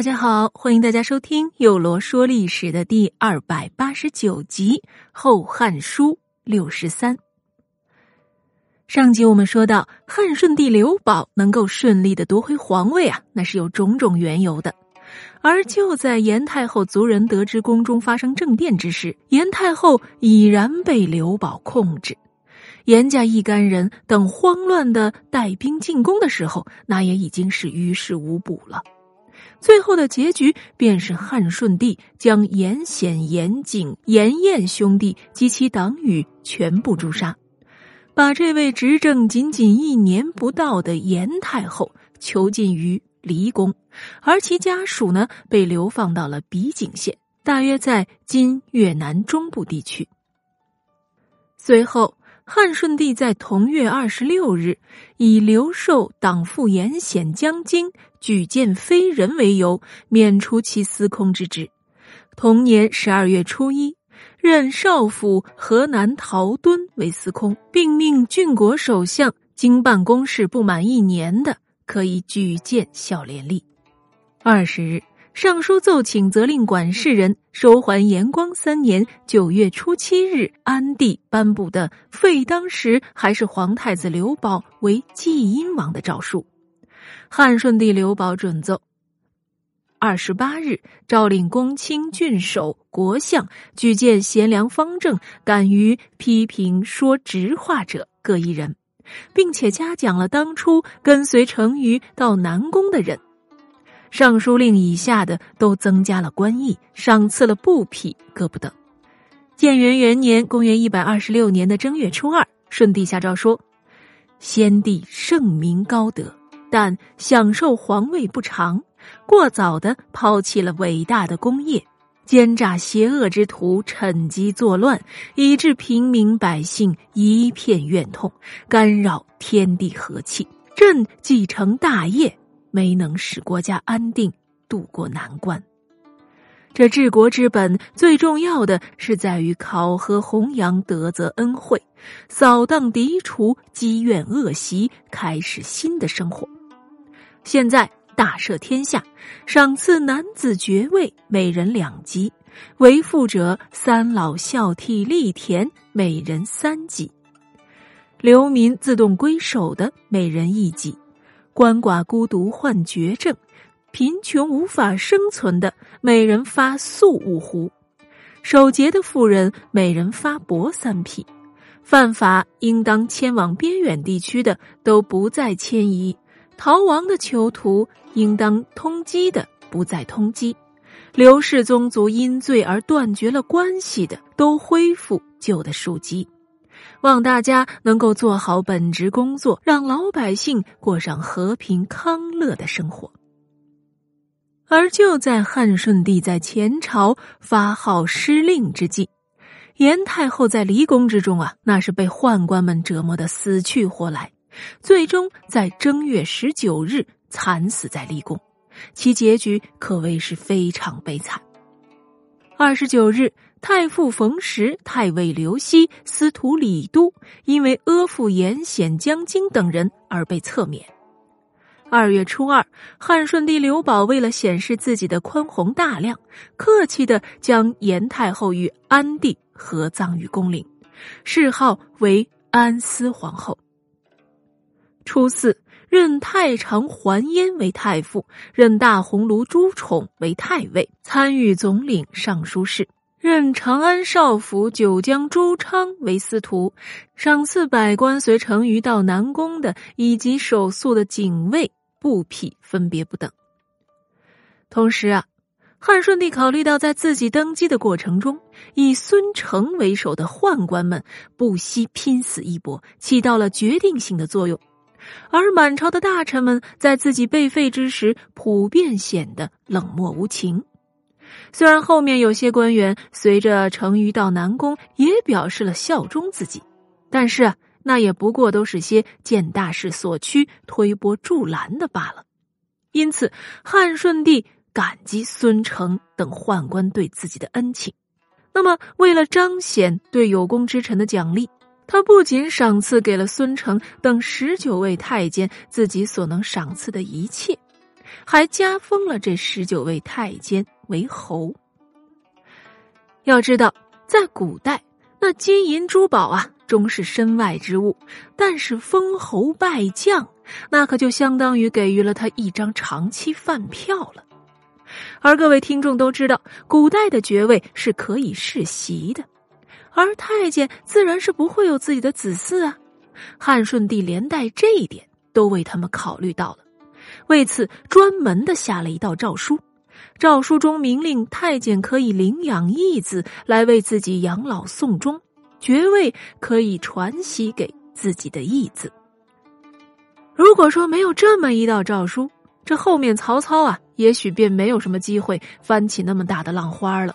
大家好，欢迎大家收听《有罗说历史》的第二百八十九集《后汉书》六十三。上集我们说到，汉顺帝刘保能够顺利的夺回皇位啊，那是有种种缘由的。而就在严太后族人得知宫中发生政变之时，严太后已然被刘保控制。严家一干人等慌乱的带兵进攻的时候，那也已经是于事无补了。最后的结局便是汉顺帝将严显、严景、严彦兄弟及其党羽全部诛杀，把这位执政仅仅一年不到的严太后囚禁于离宫，而其家属呢被流放到了比景县，大约在今越南中部地区。随后。汉顺帝在同月二十六日，以刘寿党父严显将军举荐非人为由，免除其司空之职。同年十二月初一，任少府河南陶敦为司空，并命郡国首相经办公事不满一年的，可以举荐孝廉吏。二十日。上书奏请责令管事人收还延光三年九月初七日安帝颁布的废当时还是皇太子刘保为继阴王的诏书。汉顺帝刘保准奏。二十八日，诏令公卿、郡守、国相举荐贤良方正、敢于批评说直话者各一人，并且嘉奖了当初跟随成瑜到南宫的人。尚书令以下的都增加了官役，赏赐了布匹各不等。建元元年（公元一百二十六年的正月初二），顺帝下诏说：“先帝圣明高德，但享受皇位不长，过早的抛弃了伟大的功业，奸诈邪恶之徒趁机作乱，以致平民百姓一片怨痛，干扰天地和气。朕继承大业。”没能使国家安定，渡过难关。这治国之本，最重要的是在于考核弘扬德泽恩惠，扫荡涤除积怨恶习，开始新的生活。现在大赦天下，赏赐男子爵位，每人两级；为富者三老孝悌力田，每人三级；流民自动归守的，每人一级。鳏寡孤独患绝症，贫穷无法生存的，每人发粟五斛；守节的妇人，每人发帛三匹；犯法应当迁往边远地区的，都不再迁移；逃亡的囚徒，应当通缉的，不再通缉；刘氏宗族因罪而断绝了关系的，都恢复旧的庶籍。望大家能够做好本职工作，让老百姓过上和平康乐的生活。而就在汉顺帝在前朝发号施令之际，严太后在离宫之中啊，那是被宦官们折磨的死去活来，最终在正月十九日惨死在离宫，其结局可谓是非常悲惨。二十九日。太傅冯时、太尉刘熙、司徒李都因为阿附严显将军等人而被册免。二月初二，汉顺帝刘保为了显示自己的宽宏大量，客气的将严太后与安帝合葬于宫陵，谥号为安思皇后。初四，任太常桓焉为太傅，任大鸿胪朱宠为太尉，参与总领尚书事。任长安少府九江朱昌为司徒，赏赐百官随成瑜到南宫的，以及守宿的警卫、布匹分别不等。同时啊，汉顺帝考虑到在自己登基的过程中，以孙承为首的宦官们不惜拼死一搏，起到了决定性的作用；而满朝的大臣们在自己被废之时，普遍显得冷漠无情。虽然后面有些官员随着成瑜到南宫，也表示了效忠自己，但是那也不过都是些见大势所趋、推波助澜的罢了。因此，汉顺帝感激孙承等宦官对自己的恩情。那么，为了彰显对有功之臣的奖励，他不仅赏赐给了孙承等十九位太监自己所能赏赐的一切。还加封了这十九位太监为侯。要知道，在古代，那金银珠宝啊，终是身外之物；但是封侯拜将，那可就相当于给予了他一张长期饭票了。而各位听众都知道，古代的爵位是可以世袭的，而太监自然是不会有自己的子嗣啊。汉顺帝连带这一点都为他们考虑到了，为此专门的下了一道诏书。诏书中明令太监可以领养义子来为自己养老送终，爵位可以传袭给自己的义子。如果说没有这么一道诏书，这后面曹操啊，也许便没有什么机会翻起那么大的浪花了，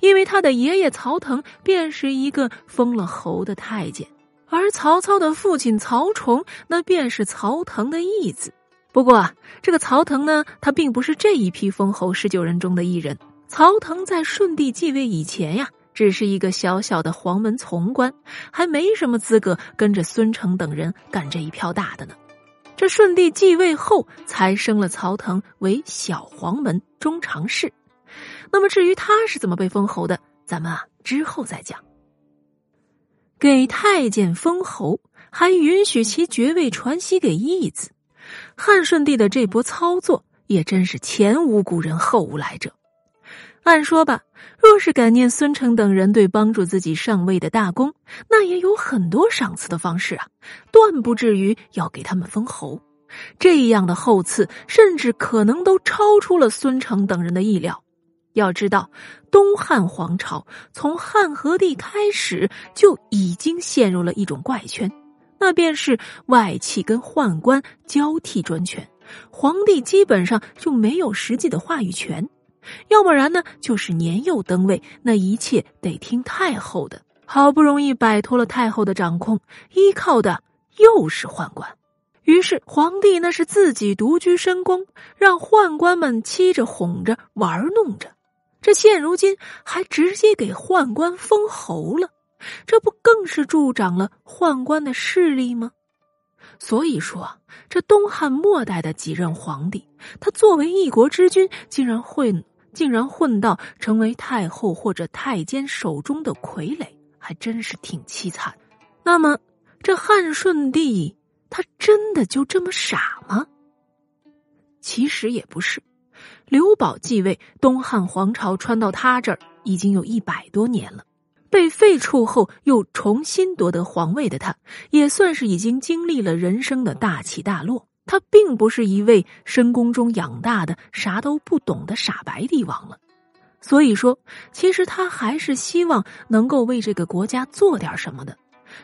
因为他的爷爷曹腾便是一个封了侯的太监。而曹操的父亲曹崇，那便是曹腾的义子。不过啊，这个曹腾呢，他并不是这一批封侯十九人中的一人。曹腾在顺帝继位以前呀，只是一个小小的黄门从官，还没什么资格跟着孙承等人干这一票大的呢。这顺帝继位后，才升了曹腾为小黄门中常侍。那么至于他是怎么被封侯的，咱们啊之后再讲。给太监封侯，还允许其爵位传袭给义子。汉顺帝的这波操作也真是前无古人后无来者。按说吧，若是感念孙承等人对帮助自己上位的大功，那也有很多赏赐的方式啊，断不至于要给他们封侯。这样的厚赐，甚至可能都超出了孙承等人的意料。要知道，东汉皇朝从汉和帝开始就已经陷入了一种怪圈，那便是外戚跟宦官交替专权，皇帝基本上就没有实际的话语权；要不然呢，就是年幼登位，那一切得听太后的。好不容易摆脱了太后的掌控，依靠的又是宦官，于是皇帝那是自己独居深宫，让宦官们欺着哄着玩弄着。这现如今还直接给宦官封侯了，这不更是助长了宦官的势力吗？所以说，这东汉末代的几任皇帝，他作为一国之君，竟然混，竟然混到成为太后或者太监手中的傀儡，还真是挺凄惨。那么，这汉顺帝他真的就这么傻吗？其实也不是。刘保继位，东汉皇朝传到他这儿已经有一百多年了。被废黜后又重新夺得皇位的他，也算是已经经历了人生的大起大落。他并不是一位深宫中养大的啥都不懂的傻白帝王了。所以说，其实他还是希望能够为这个国家做点什么的。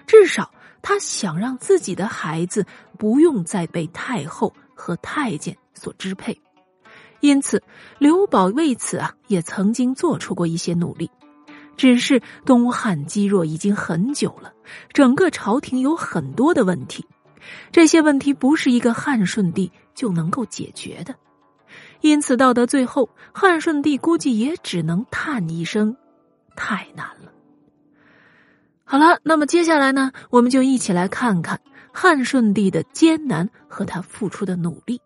至少，他想让自己的孩子不用再被太后和太监所支配。因此，刘保为此啊，也曾经做出过一些努力。只是东汉积弱已经很久了，整个朝廷有很多的问题，这些问题不是一个汉顺帝就能够解决的。因此，到的最后，汉顺帝估计也只能叹一声：“太难了。”好了，那么接下来呢，我们就一起来看看汉顺帝的艰难和他付出的努力。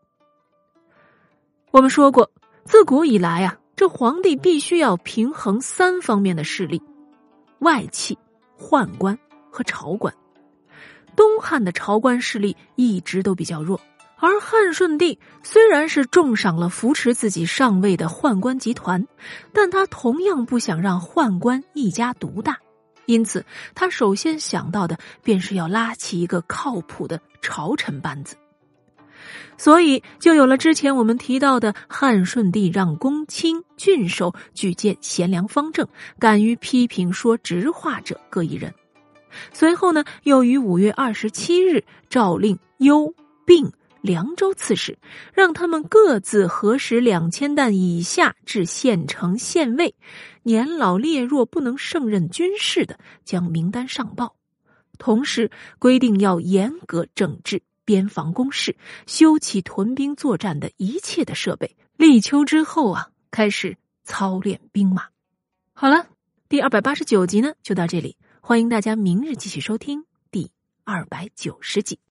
我们说过，自古以来啊，这皇帝必须要平衡三方面的势力：外戚、宦官和朝官。东汉的朝官势力一直都比较弱，而汉顺帝虽然是重赏了扶持自己上位的宦官集团，但他同样不想让宦官一家独大，因此他首先想到的便是要拉起一个靠谱的朝臣班子。所以，就有了之前我们提到的汉顺帝让公卿、郡守举荐贤良方正、敢于批评说直话者各一人。随后呢，又于五月二十七日诏令幽、并凉州刺史，让他们各自核实两千担以下至县城县尉，年老烈弱不能胜任军事的，将名单上报。同时规定要严格整治。边防工事，修起屯兵作战的一切的设备。立秋之后啊，开始操练兵马。好了，第二百八十九集呢，就到这里。欢迎大家明日继续收听第二百九十集。